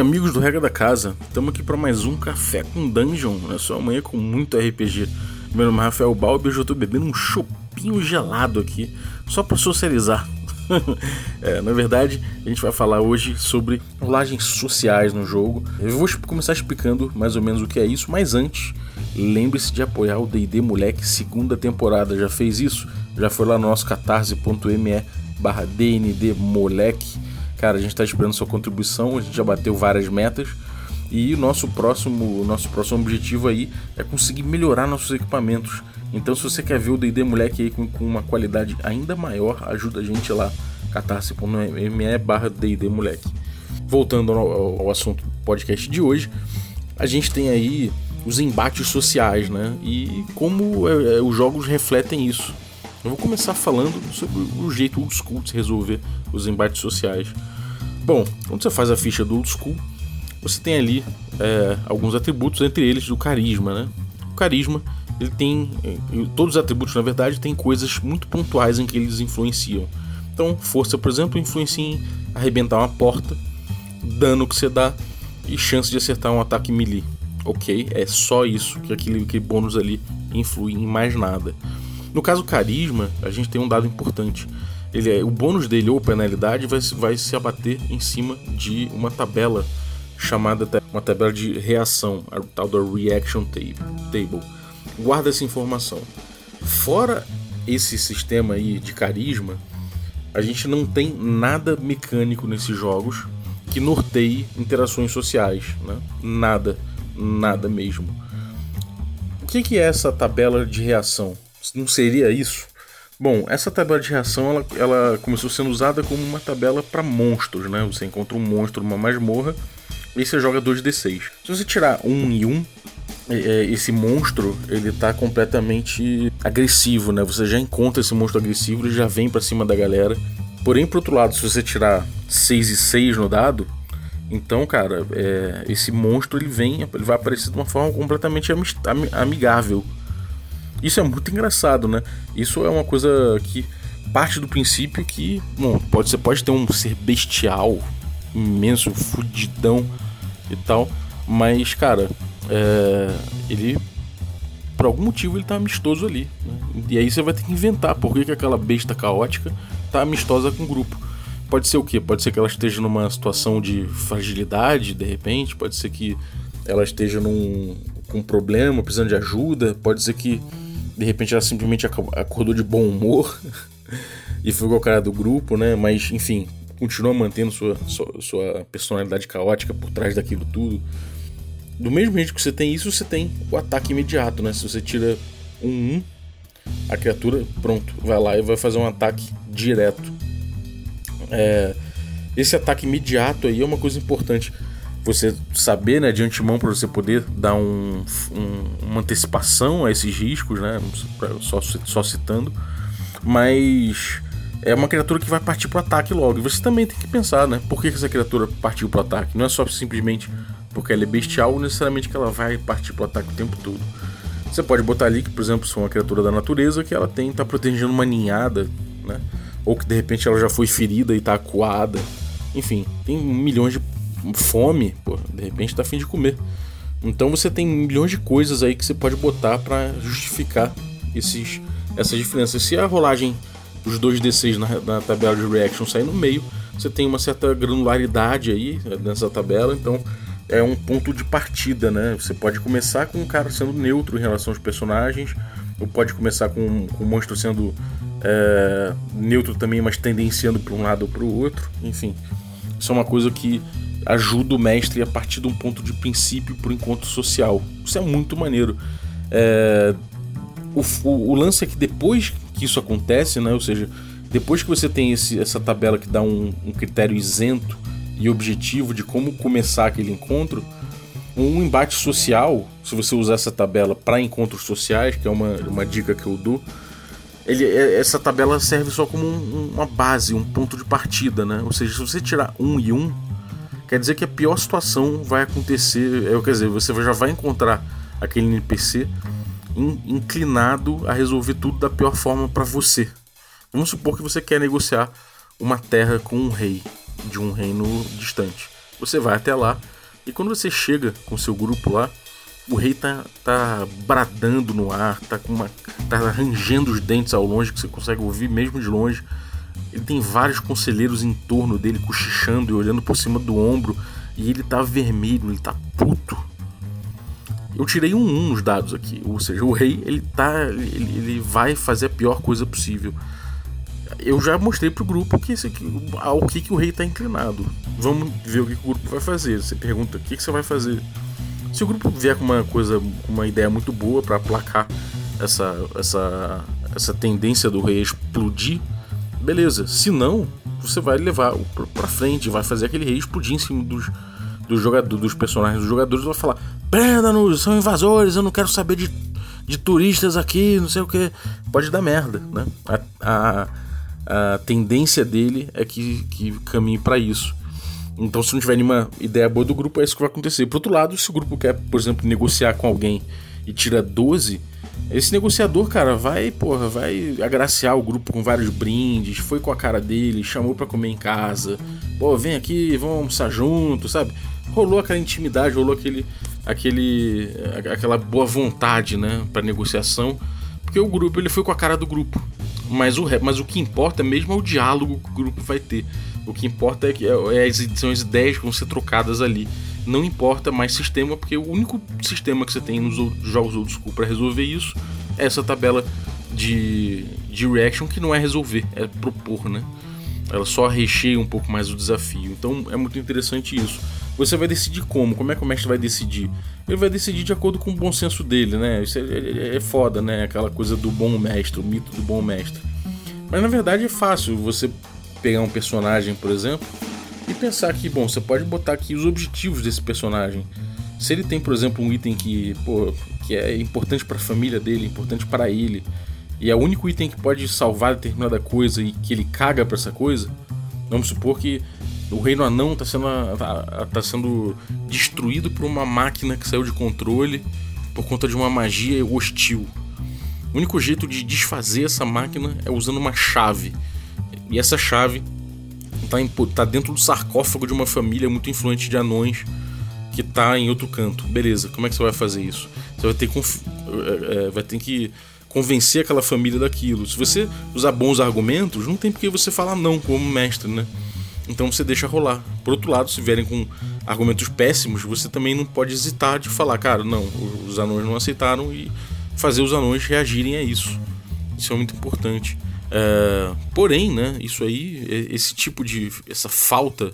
amigos do Regra da Casa, estamos aqui para mais um Café com Dungeon, na sua manhã com muito RPG. Meu nome é Rafael Balbi e hoje eu tô bebendo um chopinho gelado aqui, só para socializar. é, na verdade, a gente vai falar hoje sobre rolagens sociais no jogo. Eu vou começar explicando mais ou menos o que é isso, mas antes, lembre-se de apoiar o D&D Moleque segunda temporada. Já fez isso? Já foi lá no nosso catarse.me barra DND Moleque Cara, a gente está esperando sua contribuição, a gente já bateu várias metas e o nosso próximo, nosso próximo objetivo aí é conseguir melhorar nossos equipamentos. Então, se você quer ver o D&D Moleque aí com, com, uma qualidade ainda maior, ajuda a gente lá, catarse.me barra D&D Moleque. Voltando ao, ao assunto do podcast de hoje, a gente tem aí os embates sociais, né? E como é, é, os jogos refletem isso. Eu vou começar falando sobre o jeito old school de se resolver os embates sociais. Bom, quando você faz a ficha do old school, você tem ali é, alguns atributos, entre eles o carisma, né? O carisma, ele tem. Todos os atributos, na verdade, têm coisas muito pontuais em que eles influenciam. Então, força, por exemplo, influencia em arrebentar uma porta, dano que você dá e chance de acertar um ataque melee. Ok, é só isso, que aquele, aquele bônus ali influi em mais nada. No caso carisma, a gente tem um dado importante. Ele é, o bônus dele ou penalidade vai, vai se abater em cima de uma tabela chamada uma tabela de reação, a tal da reaction table. Guarda essa informação. Fora esse sistema aí de carisma, a gente não tem nada mecânico nesses jogos que norteie interações sociais, né? Nada, nada mesmo. O que, que é essa tabela de reação? Não seria isso? Bom, essa tabela de reação ela, ela começou sendo usada como uma tabela para monstros, né? Você encontra um monstro numa masmorra e você joga 2d6. Se você tirar um e um, é, é, esse monstro ele tá completamente agressivo, né? Você já encontra esse monstro agressivo, ele já vem para cima da galera. Porém, por outro lado, se você tirar 6 e 6 no dado, então, cara, é, esse monstro ele vem, ele vai aparecer de uma forma completamente amigável isso é muito engraçado, né? Isso é uma coisa que parte do princípio que, bom, pode, você pode ter um ser bestial, imenso, fudidão e tal, mas, cara, é, ele, por algum motivo, ele tá amistoso ali. Né? E aí você vai ter que inventar por que, que aquela besta caótica tá amistosa com o grupo. Pode ser o quê? Pode ser que ela esteja numa situação de fragilidade, de repente, pode ser que ela esteja num, com um problema, precisando de ajuda, pode ser que de repente ela simplesmente acordou de bom humor e ficou o cara do grupo, né? Mas, enfim, continua mantendo sua, sua, sua, personalidade caótica por trás daquilo tudo. Do mesmo jeito que você tem isso, você tem o ataque imediato, né? Se você tira um 1, a criatura, pronto, vai lá e vai fazer um ataque direto. É, esse ataque imediato aí é uma coisa importante você saber né, de antemão para você poder dar um, um, uma antecipação a esses riscos, né? Só, só citando. Mas é uma criatura que vai partir para o ataque logo. E você também tem que pensar, né? Por que essa criatura partiu para o ataque? Não é só simplesmente porque ela é bestial, necessariamente que ela vai partir para o ataque o tempo todo. Você pode botar ali que, por exemplo, se for uma criatura da natureza, que ela tem tá protegendo uma ninhada, né? Ou que de repente ela já foi ferida e está acuada. Enfim, tem milhões de fome, pô, de repente tá afim de comer. Então você tem milhões de coisas aí que você pode botar para justificar esses, essas diferenças. Se a rolagem dos 2d6 na, na, tabela de reaction sair no meio, você tem uma certa granularidade aí né, nessa tabela, então é um ponto de partida, né? Você pode começar com um cara sendo neutro em relação aos personagens, ou pode começar com, com o monstro sendo é, neutro também, mas tendenciando para um lado ou para o outro, enfim. Isso é uma coisa que ajuda o mestre a partir de um ponto de princípio para o encontro social. Isso é muito maneiro. É, o, o, o, lance é que depois que isso acontece, né, ou seja, depois que você tem esse, essa tabela que dá um, um critério isento e objetivo de como começar aquele encontro, um embate social, se você usar essa tabela para encontros sociais, que é uma, uma dica que eu dou, ele, é, essa tabela serve só como um, uma base, um ponto de partida, né? Ou seja, se você tirar um e um, quer dizer que a pior situação vai acontecer. É, quer dizer, você já vai encontrar aquele NPC inclinado a resolver tudo da pior forma para você. Vamos supor que você quer negociar uma terra com um rei de um reino distante. Você vai até lá e quando você chega com seu grupo lá, o rei tá, tá bradando no ar, tá com uma. tá rangendo os dentes ao longe, que você consegue ouvir mesmo de longe. Ele tem vários conselheiros em torno dele, cochichando e olhando por cima do ombro. E ele tá vermelho, ele tá puto. Eu tirei um 1 nos dados aqui. Ou seja, o rei, ele tá. Ele, ele vai fazer a pior coisa possível. Eu já mostrei pro grupo que esse ao que, que o rei tá inclinado. Vamos ver o que, que o grupo vai fazer. Você pergunta, o que, que você vai fazer? Se o grupo vier com uma coisa, uma ideia muito boa para aplacar essa, essa, essa tendência do rei a explodir, beleza. Se não, você vai levar para frente, vai fazer aquele rei explodir em cima dos, dos, jogadores, dos personagens dos jogadores, vai falar: prenda-nos, são invasores, eu não quero saber de, de turistas aqui, não sei o que. Pode dar merda, né? A, a, a tendência dele é que, que caminhe para isso. Então, se não tiver nenhuma ideia boa do grupo, é isso que vai acontecer. Por outro lado, se o grupo quer, por exemplo, negociar com alguém e tira 12, esse negociador, cara, vai, porra, vai agraciar o grupo com vários brindes, foi com a cara dele, chamou para comer em casa, pô, vem aqui, vamos almoçar junto, sabe? Rolou aquela intimidade, rolou aquele, aquele, aquela boa vontade, né, para negociação, porque o grupo ele foi com a cara do grupo. Mas o, mas o que importa mesmo é o diálogo que o grupo vai ter. O que importa é que é, é são as ideias que vão ser trocadas ali. Não importa mais sistema, porque o único sistema que você tem nos jogos old school para resolver isso é essa tabela de, de reaction que não é resolver, é propor, né? Ela só recheia um pouco mais o desafio. Então é muito interessante isso. Você vai decidir como? Como é que o mestre vai decidir? Ele vai decidir de acordo com o bom senso dele, né? Isso é, é, é foda, né? Aquela coisa do bom mestre, o mito do bom mestre. Mas na verdade é fácil. Você pegar um personagem, por exemplo, e pensar que, bom, você pode botar aqui os objetivos desse personagem. Se ele tem, por exemplo, um item que, pô, que é importante para a família dele, importante para ele, e é o único item que pode salvar determinada coisa e que ele caga para essa coisa, vamos supor que o reino anão está sendo, tá, tá sendo destruído por uma máquina que saiu de controle por conta de uma magia hostil. O único jeito de desfazer essa máquina é usando uma chave. E essa chave tá, tá dentro do sarcófago de uma família muito influente de anões que tá em outro canto. Beleza, como é que você vai fazer isso? Você vai ter, conf... É, é, vai ter que convencer aquela família daquilo. Se você usar bons argumentos, não tem por que você falar não como mestre, né? Então você deixa rolar. Por outro lado, se vierem com argumentos péssimos, você também não pode hesitar de falar, cara, não, os anões não aceitaram e fazer os anões reagirem a isso. Isso é muito importante. É, porém, né, isso aí, esse tipo de. essa falta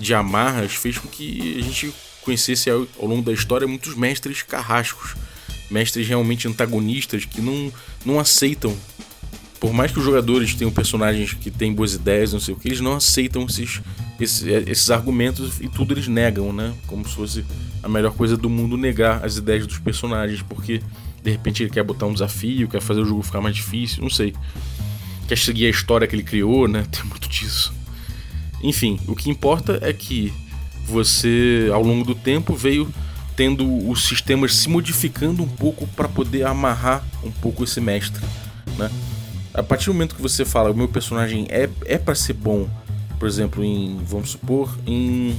de amarras fez com que a gente conhecesse ao, ao longo da história muitos mestres carrascos, mestres realmente antagonistas que não, não aceitam. Por mais que os jogadores tenham personagens que têm boas ideias, não sei o que, eles não aceitam esses, esses, esses argumentos e tudo eles negam, né? Como se fosse a melhor coisa do mundo negar as ideias dos personagens, porque de repente ele quer botar um desafio, quer fazer o jogo ficar mais difícil, não sei quer seguir a história que ele criou, né? Tem muito disso. Enfim, o que importa é que você, ao longo do tempo, veio tendo os sistemas se modificando um pouco para poder amarrar um pouco esse mestre, né? A partir do momento que você fala, o meu personagem é, é para ser bom, por exemplo, em, vamos supor, em,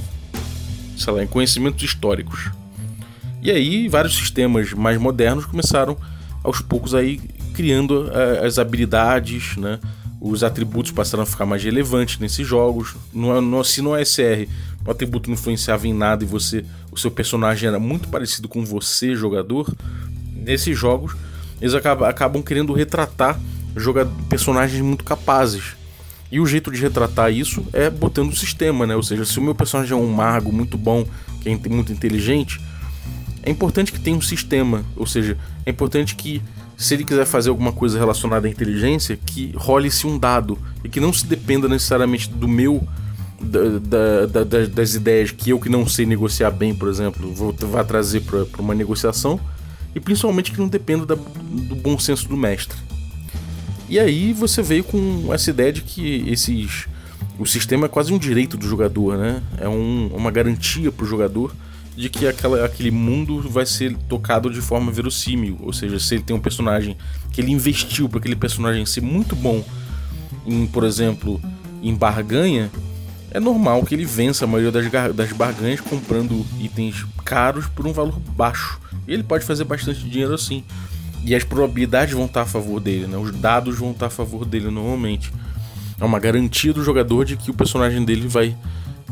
sei lá, em conhecimentos históricos. E aí, vários sistemas mais modernos começaram aos poucos aí criando uh, as habilidades, né? Os atributos passaram a ficar mais relevantes nesses jogos. No, no, se no ASR o atributo não influenciava em nada e você, o seu personagem era muito parecido com você, jogador, nesses jogos eles acabam, acabam querendo retratar personagens muito capazes. E o jeito de retratar isso é botando o sistema, né? Ou seja, se o meu personagem é um mago muito bom, que é muito inteligente, é importante que tenha um sistema. Ou seja, é importante que se ele quiser fazer alguma coisa relacionada à inteligência, que role-se um dado e que não se dependa necessariamente do meu. Da, da, da, das ideias que eu que não sei negociar bem, por exemplo, vou trazer para uma negociação e principalmente que não dependa da, do bom senso do mestre. E aí você veio com essa ideia de que esses o sistema é quase um direito do jogador, né? É um, uma garantia para o jogador de que aquela, aquele mundo vai ser tocado de forma verossímil. Ou seja, se ele tem um personagem que ele investiu para aquele personagem ser muito bom em, por exemplo, em barganha, é normal que ele vença a maioria das, das barganhas comprando itens caros por um valor baixo. E ele pode fazer bastante dinheiro assim. E as probabilidades vão estar a favor dele, né? Os dados vão estar a favor dele normalmente. É uma garantia do jogador de que o personagem dele vai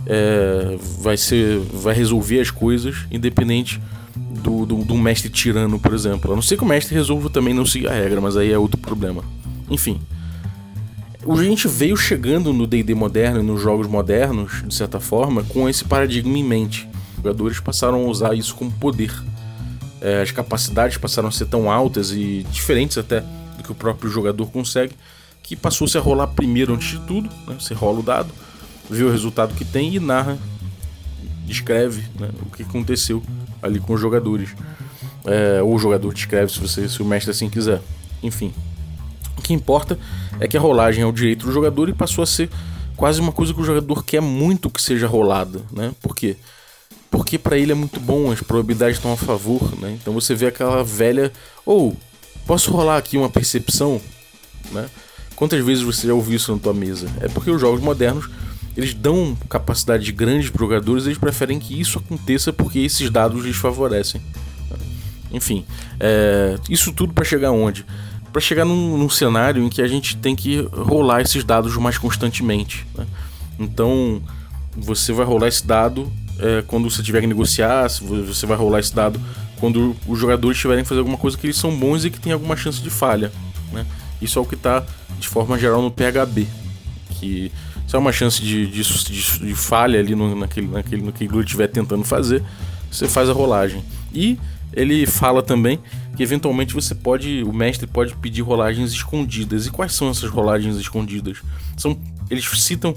é, vai ser vai resolver as coisas independente do, do, do, mestre tirano, por exemplo. A não ser que o mestre resolva também não seguir a regra, mas aí é outro problema. Enfim. A gente veio chegando no D&D moderno e nos jogos modernos, de certa forma, com esse paradigma em mente. Os jogadores passaram a usar isso como poder. É, as capacidades passaram a ser tão altas e diferentes até do que o próprio jogador consegue, que passou-se a rolar primeiro antes de tudo. Né? Você rola o dado, vê o resultado que tem e narra, descreve né, o que aconteceu ali com os jogadores. É, ou o jogador descreve se, você, se o mestre assim quiser. Enfim. O que importa é que a rolagem é o direito do jogador e passou a ser quase uma coisa que o jogador quer muito que seja rolada, né? Por quê? Porque para ele é muito bom, as probabilidades estão a favor, né? Então você vê aquela velha, ou oh, posso rolar aqui uma percepção, né? Quantas vezes você já ouviu isso na tua mesa? É porque os jogos modernos eles dão capacidade grande para jogadores, eles preferem que isso aconteça porque esses dados lhes favorecem. Enfim, é, isso tudo para chegar onde? Para chegar num, num, cenário em que a gente tem que rolar esses dados mais constantemente. Né? Então, você vai rolar esse dado é, quando você tiver que negociar, você vai rolar esse dado quando os jogadores tiverem que fazer alguma coisa que eles são bons e que tem alguma chance de falha. Né? Isso é o que está de forma geral no PHB, que se uma chance de, de, de, de falha ali no, naquele, naquele, no que ele estiver tentando fazer, você faz a rolagem. E ele fala também que eventualmente você pode, o mestre pode pedir rolagens escondidas. E quais são essas rolagens escondidas? São, eles citam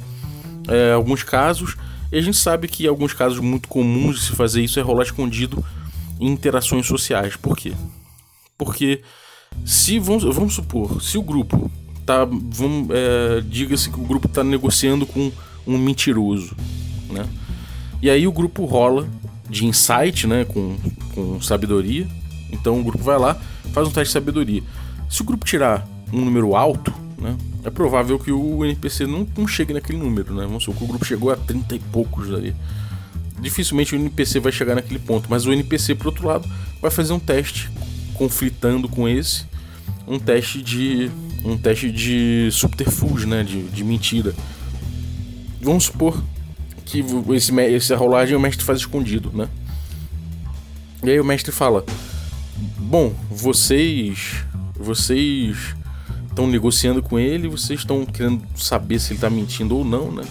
é, alguns casos, e a gente sabe que alguns casos muito comuns de se fazer isso é rolar escondido em interações sociais. Por quê? Porque se vamos, vamos supor, se o grupo tá. Vamos, é, Diga-se que o grupo tá negociando com um mentiroso, né? E aí o grupo rola de insight, né? Com, com sabedoria. Então o grupo vai lá, faz um teste de sabedoria. Se o grupo tirar um número alto, né? É provável que o NPC não, não chegue naquele número, né? Vamos supor que o grupo chegou a 30 e poucos ali. Dificilmente o NPC vai chegar naquele ponto, mas o NPC, por outro lado, vai fazer um teste conflitando com esse, um teste de um teste de subterfúgio, né? De, de mentira. Vamos supor que esse, essa rolagem o mestre faz escondido, né? E aí o mestre fala: Bom, vocês. Vocês estão negociando com ele, vocês estão querendo saber se ele tá mentindo ou não, né?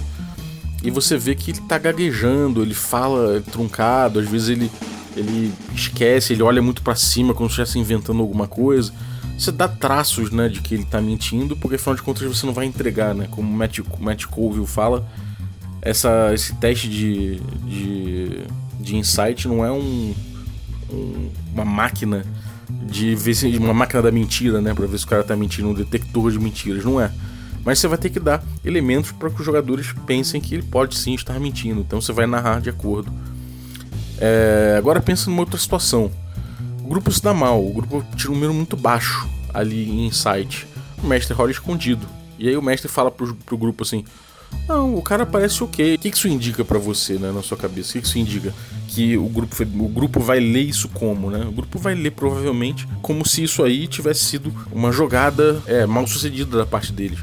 E você vê que ele tá gaguejando, ele fala truncado, às vezes ele, ele esquece, ele olha muito para cima como se estivesse inventando alguma coisa você dá traços, né, de que ele tá mentindo, porque afinal de contas você não vai entregar, né? Como Matt, Matt Colville fala, essa, esse teste de, de, de insight não é um, um, uma máquina de ver se uma máquina da mentira, né, para ver se o cara tá mentindo, um detector de mentiras, não é. Mas você vai ter que dar elementos para que os jogadores pensem que ele pode sim estar mentindo. Então você vai narrar de acordo. É, agora pensa numa outra situação. O grupo se dá mal, o grupo tira um número muito baixo ali em insight. O mestre rola escondido. E aí o mestre fala pro, pro grupo assim: Não, o cara parece ok. O que isso indica para você, né, na sua cabeça? O que isso indica? Que o grupo, o grupo vai ler isso como, né? O grupo vai ler provavelmente como se isso aí tivesse sido uma jogada é, mal sucedida da parte deles.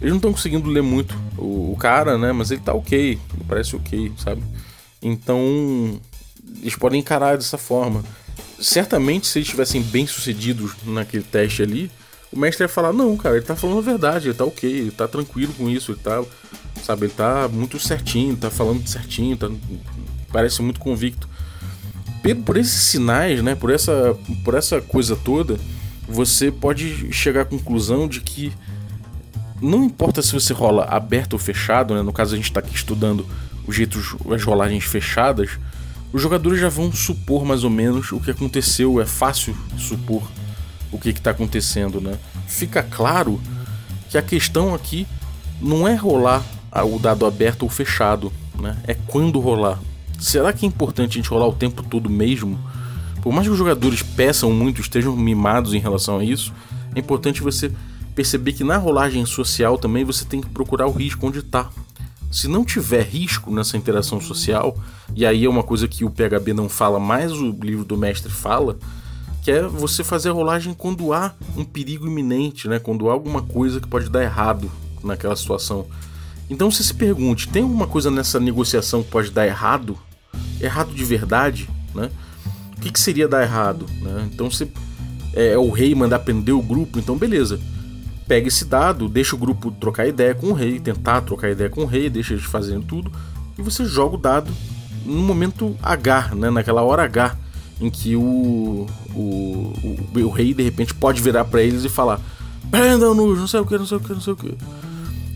Eles não estão conseguindo ler muito o, o, cara, né? Mas ele tá ok, parece ok, sabe? Então eles podem encarar dessa forma certamente se eles estivessem bem sucedidos naquele teste ali, o mestre ia falar, não, cara, ele tá falando a verdade, ele tá ok, ele tá tranquilo com isso, ele tá. Sabe, ele tá muito certinho, tá falando certinho, tá, parece muito convicto. Por esses sinais, né? Por essa, por essa coisa toda, você pode chegar à conclusão de que não importa se você rola aberto ou fechado, né? No caso a gente está aqui estudando os jeitos, as rolagens fechadas os jogadores já vão supor mais ou menos o que aconteceu, é fácil supor o que está acontecendo, né? Fica claro que a questão aqui não é rolar o dado aberto ou fechado, né? É quando rolar. Será que é importante a gente rolar o tempo todo mesmo? Por mais que os jogadores peçam muito, estejam mimados em relação a isso, é importante você perceber que na rolagem social também você tem que procurar o risco onde está. Se não tiver risco nessa interação social, e aí é uma coisa que o PHB não fala, mas o livro do mestre fala, que é você fazer a rolagem quando há um perigo iminente, né? Quando há alguma coisa que pode dar errado naquela situação. Então você se pergunte, tem alguma coisa nessa negociação que pode dar errado? Errado de verdade, né? O que, que seria dar errado? Né? Então você é, é o rei mandar prender o grupo, então beleza. Pega esse dado, deixa o grupo trocar ideia com o rei, tentar trocar ideia com o rei, deixa eles fazendo tudo, e você joga o dado no momento H, né? naquela hora H, em que o, o, o, o rei de repente pode virar para eles e falar: prendam-nos, não sei o que, não sei o que, não sei o que.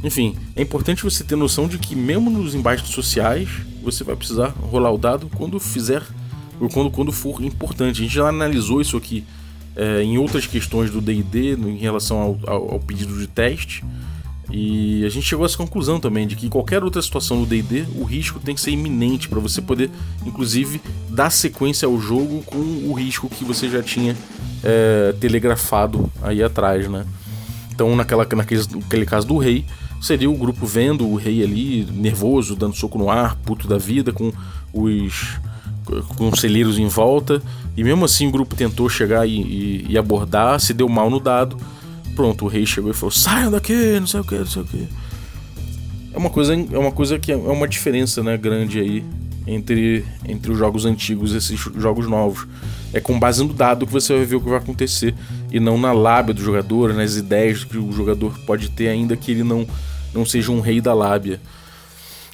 Enfim, é importante você ter noção de que mesmo nos embates sociais, você vai precisar rolar o dado quando fizer, ou quando, quando for importante. A gente já analisou isso aqui é, em outras questões do D&D em relação ao, ao, ao, pedido de teste e a gente chegou a essa conclusão também de que qualquer outra situação no D&D o risco tem que ser iminente para você poder inclusive dar sequência ao jogo com o risco que você já tinha é, telegrafado aí atrás, né? Então naquela, naquele, naquele caso do rei seria o grupo vendo o rei ali nervoso, dando soco no ar, puto da vida, com os conselheiros em volta, e mesmo assim o grupo tentou chegar e, e, e, abordar, se deu mal no dado. Pronto, o rei chegou e falou: saiam daqui, não sei o que, não sei o que. É uma coisa, é uma coisa que é uma diferença né, grande aí entre, entre os jogos antigos e esses jogos novos. É com base no dado que você vai ver o que vai acontecer e não na lábia do jogador, nas ideias que o jogador pode ter, ainda que ele não, não seja um rei da lábia.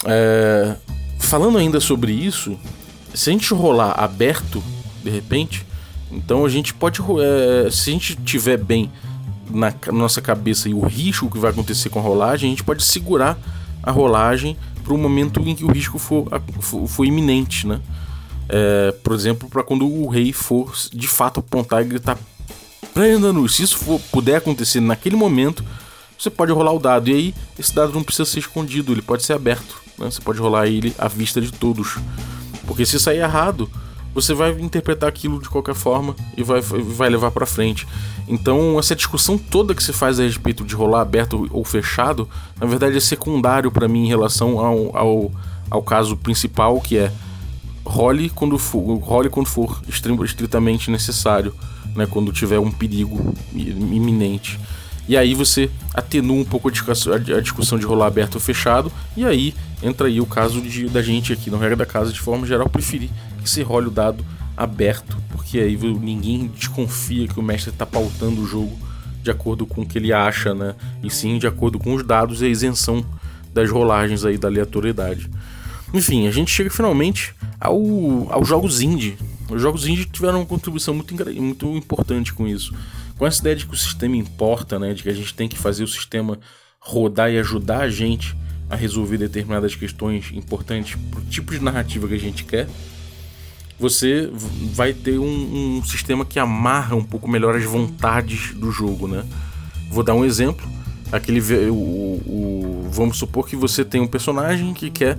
É, falando ainda sobre isso, se a gente rolar aberto, de repente, então a gente pode. É, se a gente tiver bem na nossa cabeça e o risco que vai acontecer com a rolagem, a gente pode segurar a rolagem para o momento em que o risco for, for, for iminente, né? É, por exemplo, para quando o rei for de fato apontar e gritar prenda-nos. Se isso for, puder acontecer naquele momento, você pode rolar o dado. E aí, esse dado não precisa ser escondido, ele pode ser aberto. Né? Você pode rolar ele à vista de todos. Porque se sair errado, você vai interpretar aquilo de qualquer forma e vai, vai levar para frente. Então, essa discussão toda que se faz a respeito de rolar aberto ou fechado, na verdade é secundário para mim em relação ao, ao, ao, caso principal, que é role quando for, role quando for estritamente necessário, né, quando tiver um perigo iminente. E aí você atenua um pouco a discussão, de rolar aberto ou fechado, e aí entra aí o caso de, da gente aqui no Regra da Casa, de forma geral, preferir que se role o dado aberto, porque aí ninguém desconfia que o mestre está pautando o jogo de acordo com o que ele acha, né? E sim de acordo com os dados e a isenção das rolagens aí da aleatoriedade. Enfim, a gente chega finalmente ao, aos jogos indie. Os jogos indie tiveram uma contribuição muito, muito importante com isso. Com essa ideia de que o sistema importa, né? De que a gente tem que fazer o sistema rodar e ajudar a gente a resolver determinadas questões importantes para o tipo de narrativa que a gente quer, você vai ter um, um, sistema que amarra um pouco melhor as vontades do jogo, né? Vou dar um exemplo. Aquele, o, o, vamos supor que você tem um personagem que quer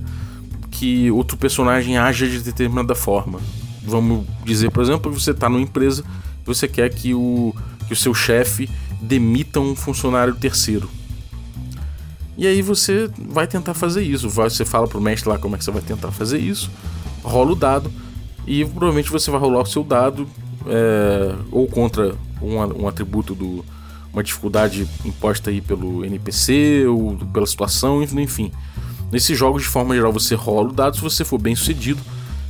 que outro personagem haja de determinada forma. Vamos dizer, por exemplo, que você está numa empresa você quer que o, que o seu chefe demita um funcionário terceiro. E aí você vai tentar fazer isso. Você fala pro mestre lá como é que você vai tentar fazer isso, rola o dado e provavelmente você vai rolar o seu dado é, ou contra um, um atributo do uma dificuldade imposta aí pelo NPC ou pela situação, enfim. Nesses jogos, de forma geral, você rola o dado. Se você for bem sucedido,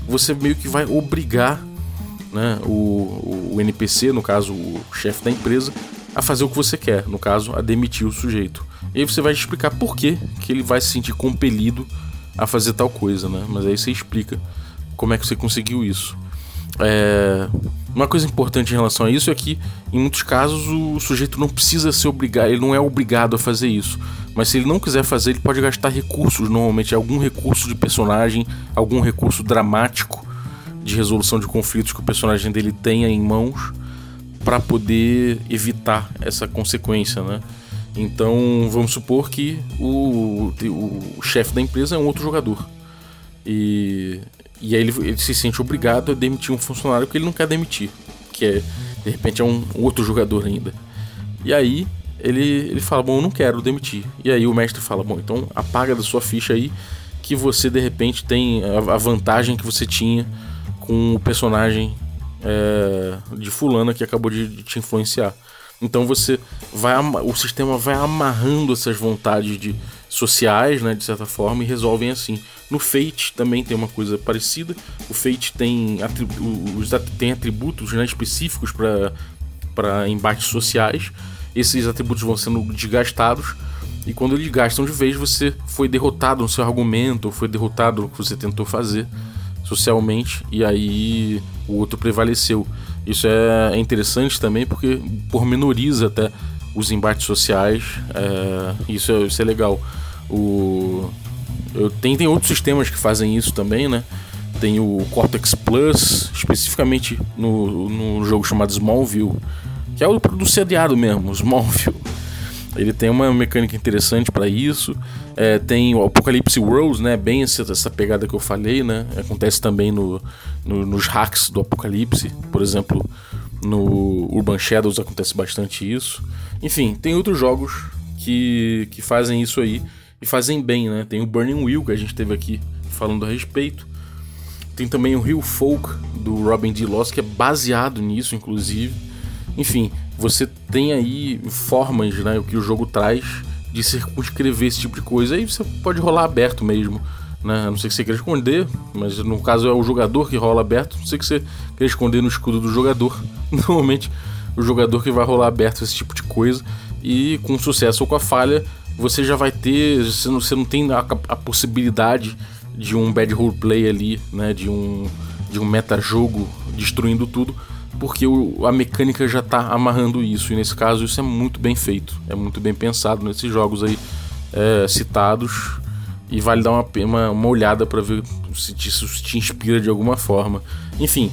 você meio que vai obrigar né, o, o NPC, no caso o chefe da empresa, a fazer o que você quer, no caso, a demitir o sujeito. E aí você vai explicar por que, que ele vai se sentir compelido a fazer tal coisa, né? Mas aí você explica como é que você conseguiu isso. É... Uma coisa importante em relação a isso é que, em muitos casos, o sujeito não precisa ser obrigado, ele não é obrigado a fazer isso. Mas se ele não quiser fazer, ele pode gastar recursos, normalmente algum recurso de personagem, algum recurso dramático de resolução de conflitos que o personagem dele tenha em mãos para poder evitar essa consequência, né? Então, vamos supor que o, o, o chefe da empresa é um outro jogador. E, e aí ele, ele, se sente obrigado a demitir um funcionário que ele não quer demitir, que é, de repente, é um outro jogador ainda. E aí, ele, ele fala: Bom, eu não quero demitir. E aí o mestre fala: Bom, então apaga da sua ficha aí que você de repente tem a, a vantagem que você tinha com o personagem é, de fulana que acabou de, de, te influenciar. Então você vai o sistema vai amarrando essas vontades de sociais, né, de certa forma, e resolvem assim. No Fate também tem uma coisa parecida. O Fate tem, atributos, tem atributos né, específicos para embates sociais esses atributos vão sendo desgastados. E quando eles gastam de vez, você foi derrotado no seu argumento, ou foi derrotado no que você tentou fazer socialmente, e aí o outro prevaleceu. Isso é interessante também porque pormenoriza até os embates sociais, é, isso, é, isso é legal. O, eu, tem, tem outros sistemas que fazem isso também, né? Tem o Cortex Plus, especificamente no, no jogo chamado Smallville, que é o do seriado mesmo, Smallville. Ele tem uma mecânica interessante para isso. É, tem o Apocalypse Worlds, né? Bem essa, essa, pegada que eu falei, né? Acontece também no, no, nos hacks do Apocalipse. Por exemplo, no Urban Shadows acontece bastante isso. Enfim, tem outros jogos que, que fazem isso aí e fazem bem, né? Tem o Burning Wheel que a gente teve aqui falando a respeito. Tem também o Rio Folk do Robin D. Loss, que é baseado nisso, inclusive. Enfim, você tem aí formas, né, o que o jogo traz de circunscrever esse tipo de coisa. Aí você pode rolar aberto mesmo, né? A não sei que você queira esconder, mas no caso é o jogador que rola aberto. Não sei que você queira esconder no escudo do jogador. Normalmente o jogador que vai rolar aberto esse tipo de coisa. E com sucesso ou com a falha, você já vai ter. Você não, você não tem a, a possibilidade de um bad roleplay ali, né? De um, de um meta-jogo destruindo tudo porque o, a mecânica já está amarrando isso, e nesse caso isso é muito bem feito, é muito bem pensado nesses jogos aí é, citados, e vale dar uma, uma, uma olhada para ver se isso te inspira de alguma forma. Enfim,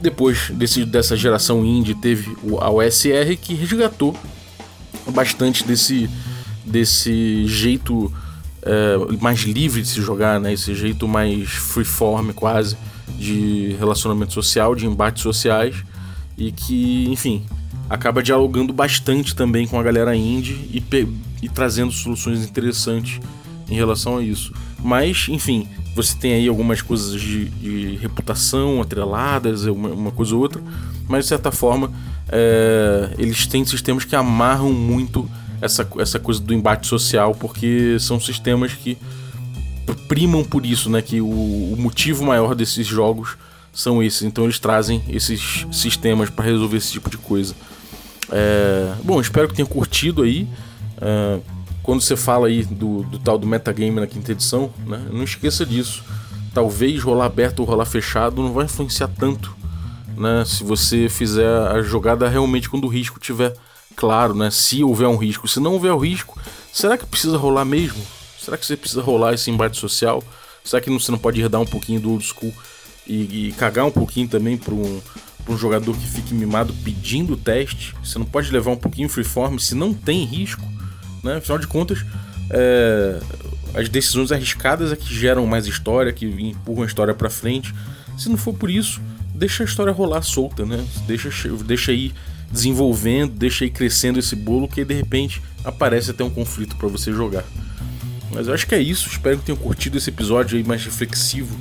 depois desse, dessa geração indie teve a OSR que resgatou bastante desse, desse jeito é, mais livre de se jogar, né? esse jeito mais freeform quase de relacionamento social, de embates sociais e que, enfim, acaba dialogando bastante também com a galera indie e, e trazendo soluções interessantes em relação a isso. Mas, enfim, você tem aí algumas coisas de, de reputação atreladas, uma, uma, coisa ou outra, mas de certa forma é, eles têm sistemas que amarram muito essa, essa coisa do embate social, porque são sistemas que primam por isso, né? Que o, o motivo maior desses jogos são esses. Então eles trazem esses sistemas para resolver esse tipo de coisa. É, bom, espero que tenha curtido aí. É, quando você fala aí do, do, tal do metagame na quinta edição, né, não esqueça disso. Talvez rolar aberto ou rolar fechado não vai influenciar tanto. Né, se você fizer a jogada realmente quando o risco tiver claro, né, se houver um risco. Se não houver o risco, será que precisa rolar mesmo? Será que você precisa rolar esse embate social? Será que você não pode redar um pouquinho do old school e, e cagar um pouquinho também para um, um jogador que fique mimado pedindo teste. Você não pode levar um pouquinho freeform se não tem risco. Né? Afinal de contas, é, as decisões arriscadas é que geram mais história, que empurram a história para frente. Se não for por isso, deixa a história rolar solta, né? Deixa, deixa aí desenvolvendo, deixa aí crescendo esse bolo que de repente aparece até um conflito para você jogar. Mas eu acho que é isso. Espero que tenham curtido esse episódio aí mais reflexivo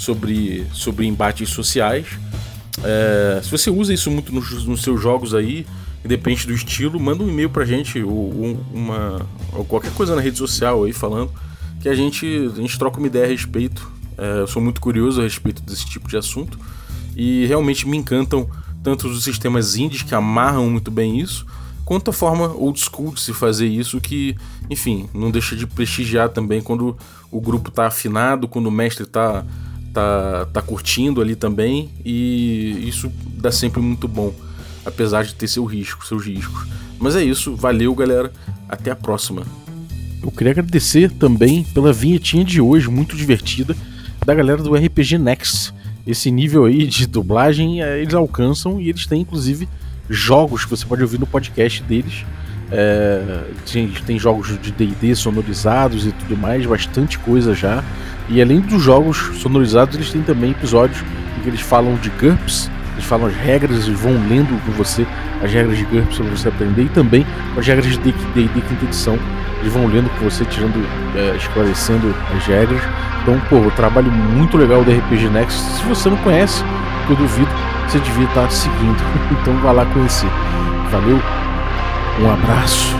sobre, sobre embates sociais. É, se você usa isso muito nos, nos, seus jogos aí, independente do estilo, manda um e-mail pra gente, ou, uma, ou qualquer coisa na rede social aí falando, que a gente, a gente troca uma ideia a respeito. É, eu sou muito curioso a respeito desse tipo de assunto e realmente me encantam tanto os sistemas indies que amarram muito bem isso, quanto a forma old school de se fazer isso, que, enfim, não deixa de prestigiar também quando o grupo tá afinado, quando o mestre tá tá, tá curtindo ali também e isso dá sempre muito bom, apesar de ter seu risco, seus riscos. Mas é isso, valeu galera, até a próxima. Eu queria agradecer também pela vinhetinha de hoje, muito divertida, da galera do RPG Next. Esse nível aí de dublagem é, eles alcançam e eles têm inclusive jogos que você pode ouvir no podcast deles. É, tem, tem jogos de DD sonorizados e tudo mais, bastante coisa já. E além dos jogos sonorizados, eles têm também episódios em que eles falam de GURPS, Eles falam as regras e vão lendo com você as regras de GURPS para você aprender e também as regras de D&D quinta edição. Eles vão lendo com você, tirando, é, esclarecendo as regras. Então, pô, o trabalho muito legal do RPG Next. Se você não conhece, eu duvido, você devia estar seguindo. Então vá lá conhecer. Valeu, um abraço